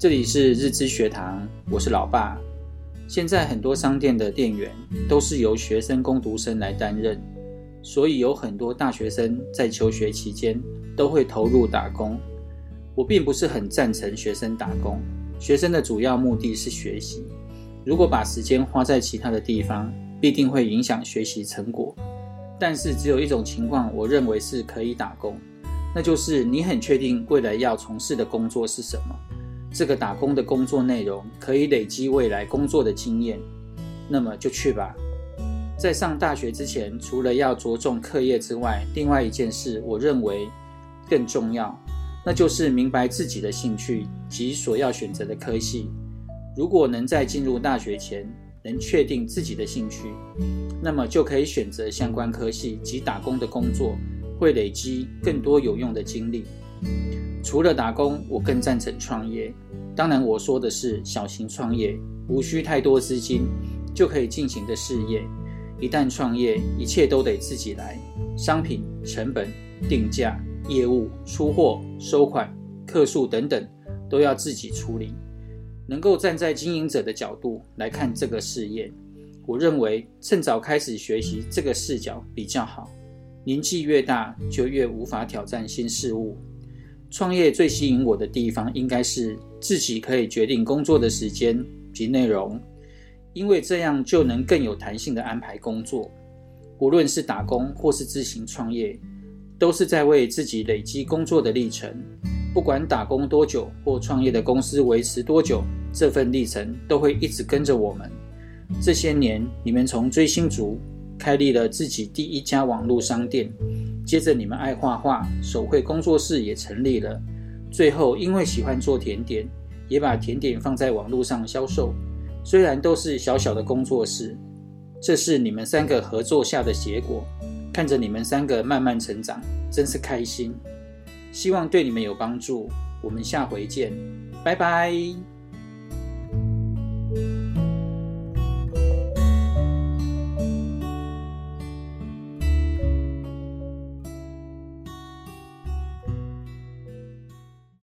这里是日知学堂，我是老爸。现在很多商店的店员都是由学生工读生来担任，所以有很多大学生在求学期间都会投入打工。我并不是很赞成学生打工，学生的主要目的是学习。如果把时间花在其他的地方，必定会影响学习成果。但是只有一种情况，我认为是可以打工，那就是你很确定未来要从事的工作是什么。这个打工的工作内容可以累积未来工作的经验，那么就去吧。在上大学之前，除了要着重课业之外，另外一件事我认为更重要，那就是明白自己的兴趣及所要选择的科系。如果能在进入大学前能确定自己的兴趣，那么就可以选择相关科系及打工的工作，会累积更多有用的经历。除了打工，我更赞成创业。当然，我说的是小型创业，无需太多资金就可以进行的事业。一旦创业，一切都得自己来，商品、成本、定价、业务、出货、收款、客数等等，都要自己处理。能够站在经营者的角度来看这个事业，我认为趁早开始学习这个视角比较好。年纪越大，就越无法挑战新事物。创业最吸引我的地方，应该是自己可以决定工作的时间及内容，因为这样就能更有弹性地安排工作。无论是打工或是自行创业，都是在为自己累积工作的历程。不管打工多久或创业的公司维持多久，这份历程都会一直跟着我们。这些年，你们从追星族开立了自己第一家网络商店。接着，你们爱画画，手绘工作室也成立了。最后，因为喜欢做甜点，也把甜点放在网络上销售。虽然都是小小的工作室，这是你们三个合作下的结果。看着你们三个慢慢成长，真是开心。希望对你们有帮助。我们下回见，拜拜。